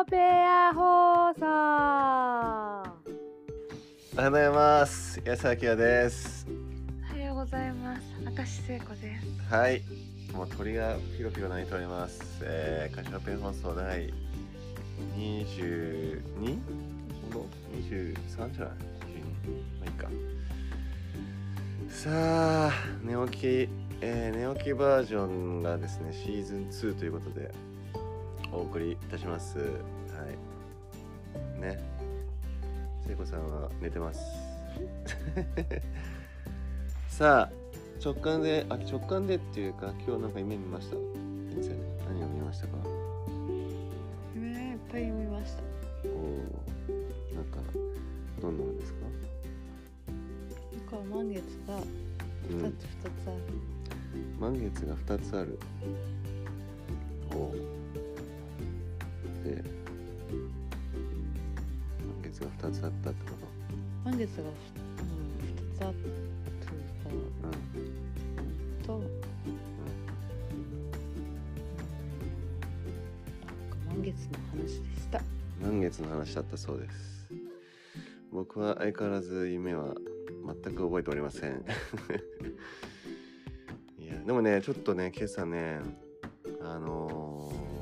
オペア放送。おはようございます。安明です。おはようございます。明石聖子です。はい。もう鳥がピロピロ鳴いております。えー、カシオペア放送第 22? ほん23じゃない ?22 まあいいか。さあ寝起き、えー、寝起きバージョンがですねシーズン2ということでお送りいたします。はい。ね。聖子さんは寝てます。さあ直感であ直感でっていうか今日なんか夢見ました？先生何を見ましたか？夢いっぱい見ました。おおなんかどんなのですか？なんか満月がうん。二つ二つある、満月が2つある。おおが2つあったってこ満月がふ、うん、二つあったとうん。と、なんか満月の話でした。満月の話だったそうです。僕は相変わらず夢は全く覚えておりません。いやでもねちょっとね今朝ねあのー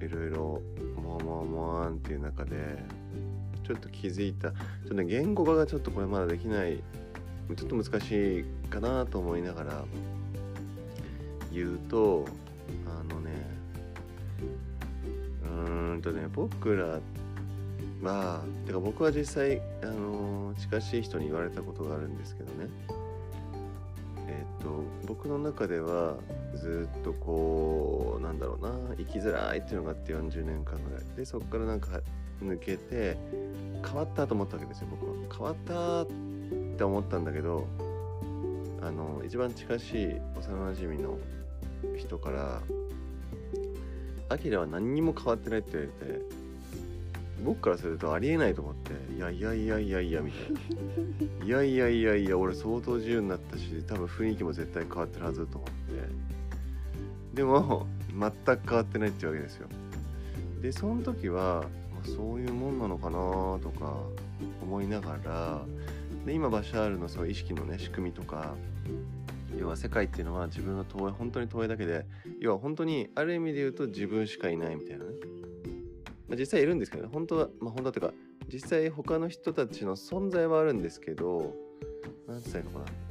いろいろもわもわもわんっていう中でちょっと気づいた。ちょっとね言語化がちょっとこれまだできない。ちょっと難しいかなと思いながら。言うとあのね。うーんとね僕らまあてか僕は実際あの近しい人に言われたことがあるんですけどね。えっ、と僕の中ではずっとこうなんだろうな生きづらいっていうのがあって40年間ぐらい。でそこからなんか抜けて変わったと思ったわけですよ僕は。変わったって思ったんだけどあの一番近しい幼馴染の人から「アキラは何にも変わってない」って言われて僕からするとありえないと思って「いやいやいやいやいや」みたいな「いやいやいやいや俺相当自由になったし多分雰囲気も絶対変わってるはず」と思って。でも全く変わってないってわけですよ。でその時は、まあ、そういうもんなのかなとか思いながらで今バシャールのそういう意識のね仕組みとか要は世界っていうのは自分の投影本当に投影だけで要は本当にある意味で言うと自分しかいないみたいなね、まあ、実際いるんですけどね。本当はまあ本当はというか実際他の人たちの存在はあるんですけど何て言ったらいいのかな。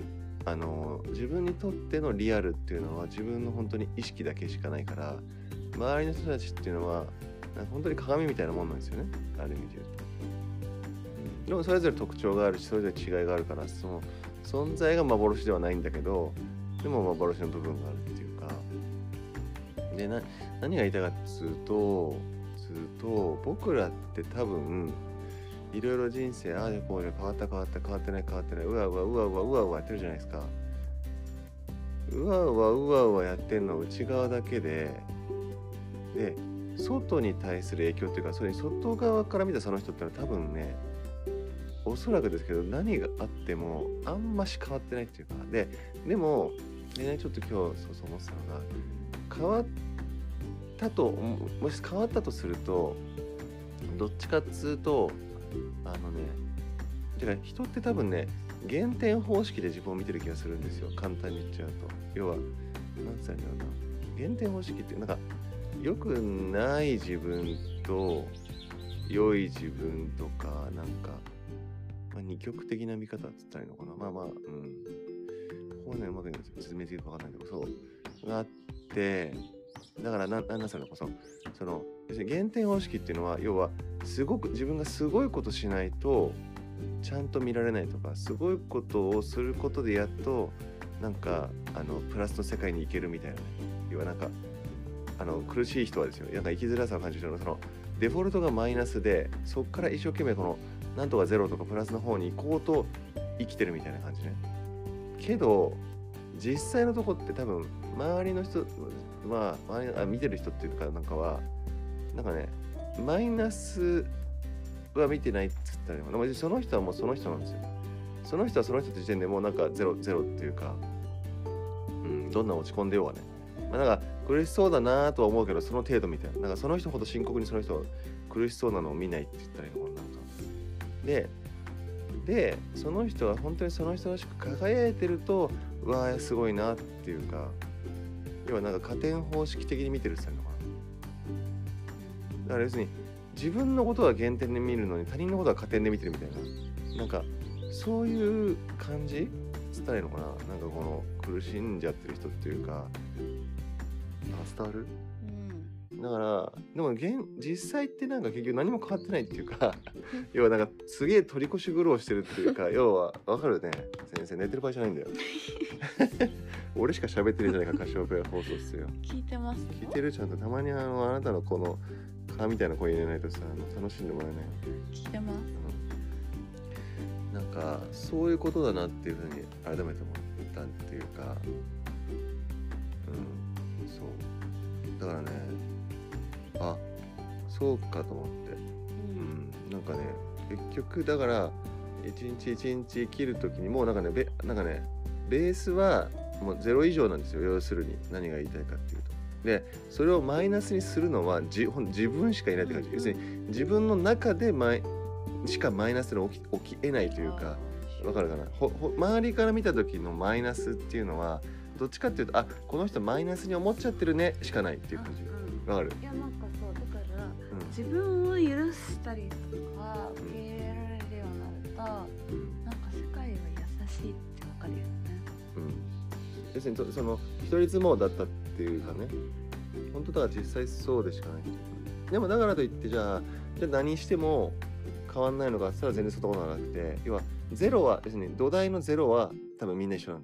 あの自分にとってのリアルっていうのは自分の本当に意識だけしかないから周りの人たちっていうのは本当に鏡みたいなもんなんですよね。ある意味で言うと。でもそれぞれ特徴があるしそれぞれ違いがあるからその存在が幻ではないんだけどでも幻の部分があるっていうか。でな何が言いたかっつうとつうと僕らって多分いろいろ人生ああでこうで変わった変わった変わってない変わってないうわうわうわうわうわうわやってるじゃないですか。うわうわうわうわやってるの内側だけでで外に対する影響っていうかそれに外側から見たその人ってのは多分ねおそらくですけど何があってもあんまし変わってないっていうかででもねちょっと今日そうそう思ってたのが変わったともし変わったとするとどっちかっつうとあのねてか人って多分ね減点方式で自分を見てる気がするんですよ。簡単に言っちゃうと。要は何つったらいいんだろうな。減点方式ってなんか良くない自分と良い自分とかなんかまあ、二極的な見方っつったらいいのかな。まあまあうん。ここはねうまく説明できるか分かんないけどそう。があってだからななんなんそれこそその要するに減点方式っていうのは要はすごく自分がすごいことしないとちゃんと見られないとかすごいことをすることでやっとなんかあのプラスの世界に行けるみたいな要はなんかあの苦しい人はですよなんか生きづらさを感じるのそのデフォルトがマイナスでそこから一生懸命このなんとかゼロとかプラスの方に行こうと生きてるみたいな感じね。けど実際のとこって多分周りの人まあ周りあ見てる人っていうかなんかはなんかねマイナスは見てないっつったらでもその人はもうその人なんですよ。その人はその人の時点でもうなんかゼロゼロっていうか、うん、どんな落ち込んでようがね。まあ、なんか苦しそうだなとは思うけどその程度みたいな。なんかその人ほど深刻にその人苦しそうなのを見ないって言ったらいいのかななんか。ででその人は本当にその人らしく輝いてるとうわーすごいなっていうか。要はなんか加点方式的に見てるって言ったらいいのかな。だから要するに自分のことは減点で見るのに他人のことは加点で見てるみたいな。なんかそういう感じ？伝えるのかな。なんかこの苦しんじゃってる人っていうか。伝わる？うん。だからでも現実際ってなんか結局何も変わってないっていうか 要はなんかすげえ取り越し苦労してるっていうか 要はわかるね。先生寝てる場合じゃないんだよ。俺しか喋ってるじゃないかカシオペア放送っすよ。聞いてます聞いてるちゃんとたまにあのあなたのこの蚊みたいな声入れないとさ楽しんでもらえないよ。聞いてます。なんかそういうことだなっていうふうに改めて思ったっていうかうんだからね。あそうかと思って。うん。なんかね結局だから一日一日生きる時にもうなんかねべなんかねベースはもうゼロ以上なんですよ要するに。何が言いたいかっていうと。でそれをマイナスにするのはじほん自分しかいないって感じ、うん要するに自分の中でマイしかマイナスに起き起きえないというかわかるかな？ほほ周りから見た時のマイナスっていうのはどっちかっていうとあこの人マイナスに思っちゃってるねしかないっていう感じ。うんわかる、いやなんかそうだからうん。自分を許したりとか受け入れられるようになるとなんか世界は優しいってわかるよね。うん、要するにそその一人相撲だったっていうかね。本当だから実際そうでしかない。でもだからといってじゃあじゃあ何しても変わんないのかって言ったら全然そんなことはなくて要はゼロは要するに土台のゼロは多分みんな一緒なんう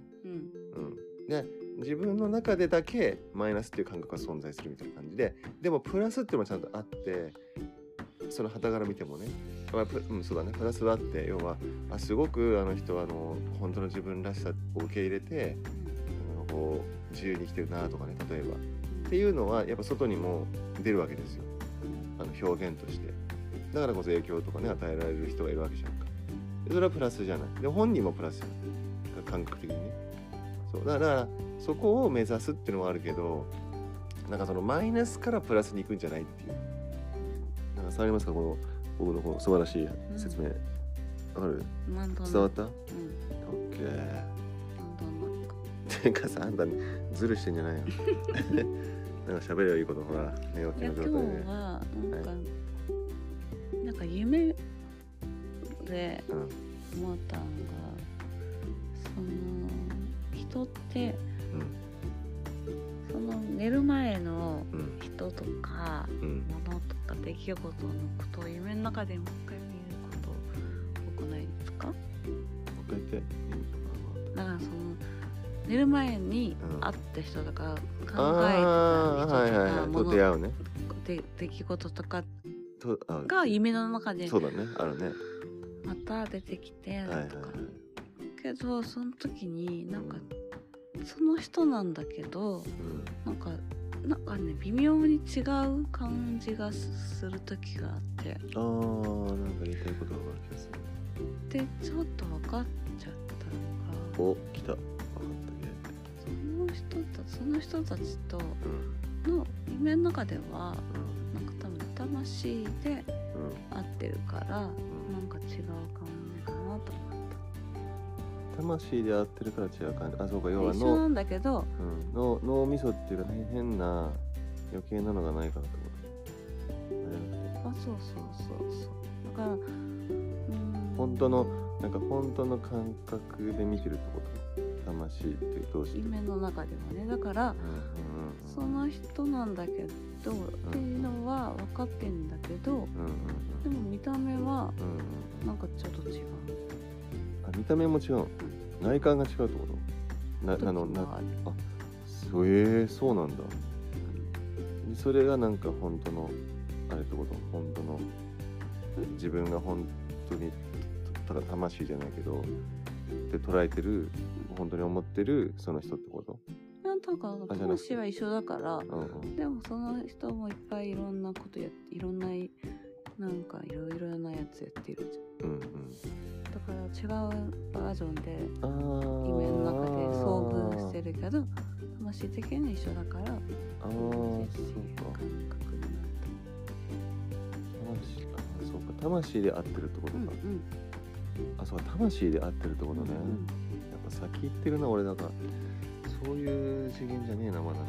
ん、で自分の中でだけマイナスっていう感覚が存在するみたいな感じででもプラスっていうのもちゃんとあってその旗から見てもね、まあプうん、そうだね。プラスはあって要はあすごくあの人はあの本当の自分らしさを受け入れてこう自由に生きてるなとかね例えば。っていうのはやっぱ外にも出るわけですよ。あの表現として。だからこそ影響とかね与えられる人がいるわけじゃんか。それはプラスじゃない。で本人もプラス。じゃない感覚的にね。そうだからそこを目指すっていうのはあるけどなんかそのマイナスからプラスに行くんじゃないっていう。なんか伝わりますかこの僕のこの素晴らしい説明。わ、かる？なんとなく伝わった？オうん。ッケー。てかさあんたズルしてんじゃないよ。なんか喋ればいいことほら寝起きの状態で。はなんか、なんか夢でうん。思ったのが人ってその寝る前のうん。うん人とかうん。物とか出来事のことを夢の中でもう一回見ること多くないですか？もう一回言って。だからその寝る前にうん。会った人とか考えてたはいはいと人とか出会うね。で出来事とかが夢の中でそうだね。あるね。また出てきてはいはいはい。とかけどその時になんかその人なんだけどうん。なんかなんかね微妙に違う感じがする時があって。あーなんか言いたいことがある気がする。でちょっと分かっちゃったのがお来た。分かったその人たその人たちとの夢の中ではうん。なんか多分魂でうん。合ってるからなんか違う感魂で合ってるから違う感じ。あそうか要はた一緒な脳,、んだけどうん、脳脳みそっていうか、ね、変な余計なのがないからってこと。あそうそうそうそう。だからうーん。本当のなんか本当の感覚で見てるってこと？魂ってどうして？夢の中ではね。だからうんうんうんその人なんだけど、っていうのは分かってんだけどうんうんでも見た目はうんうんうん。なんかちょっと違う。あ見た目も違うの。内観が違うってこと？な時あのながあるそうえー、そうなんだ。でそれがなんか本当のあれってこと？本当の自分が本当にただ魂じゃないけどで捉えてる本当に思ってるその人ってこと？なんとか魂は一緒だからうんうん。でもその人もいっぱいいろんなことやっていろんななんかいろいろなやつやってるじうん。うん。ゃんだから違うバージョンで夢の中で遭遇してるけど魂的には一緒だからあー同じっていうそうか。感覚になっあそうか魂で合ってるってことか、うんうん。あそうか。魂で合ってるってことね、うんうん。やっぱ先行ってるな俺なんか。そういう次元じゃねえなまだな。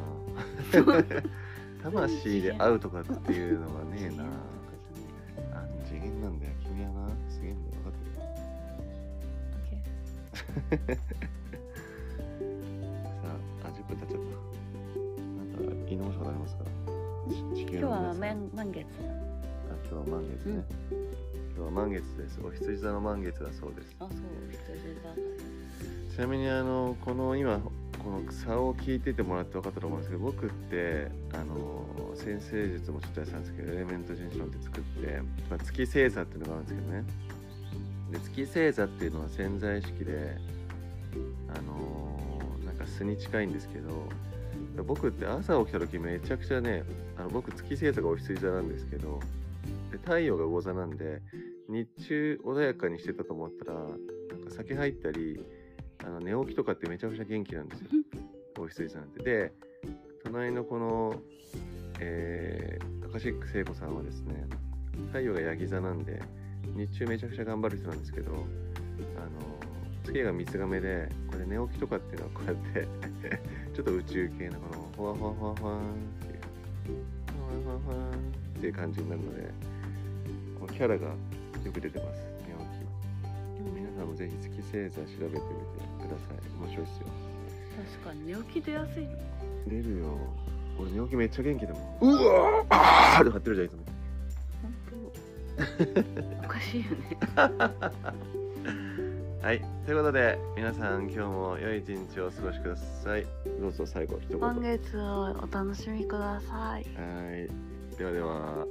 魂で会うとかっていうのがねえなああ10分経っちゃったなんか言い直したことありますか地今日は満満月あ今日は満月ね、今日は満月です。お羊座の満月だそうです。あそう羊座ちなみにあのこの今この差を聞いててもらって分かったと思うんですけど僕ってあの先生術もちょっとやってたんですけどエレメント人種論って作って、まあ、月星座っていうのがあるんですけどねで月星座っていうのは潜在意識であのなんか素に近いんですけど僕って朝起きた時めちゃくちゃねあの僕月星座がお羊座なんですけどで太陽が魚座なんで日中穏やかにしてたと思ったらなんか酒入ったりあの寝起きとかってめちゃくちゃ元気なんですよお羊座なんて。で隣のこの、えー、アカシック聖子さんはですね太陽がヤギ座なんで日中めちゃくちゃ頑張る人なんですけどあの月が三つ亀でこれ寝起きとかっていうのはこうやって ちょっと宇宙系のこのほわほわほわほわっていうほわほわほわっていう感じになるのでこのキャラがよく出てます寝起き皆さんもぜひ月星座調べてみてください面白いですよ確かに寝起き出やすいの出るよ俺寝起きめっちゃ元気だもんうわーあーって張ってるじゃんいつもおかしいよね。はいということで皆さん今日も良い一日をお過ごしください。どうぞ最後一言。満月をお楽しみください。はいではでは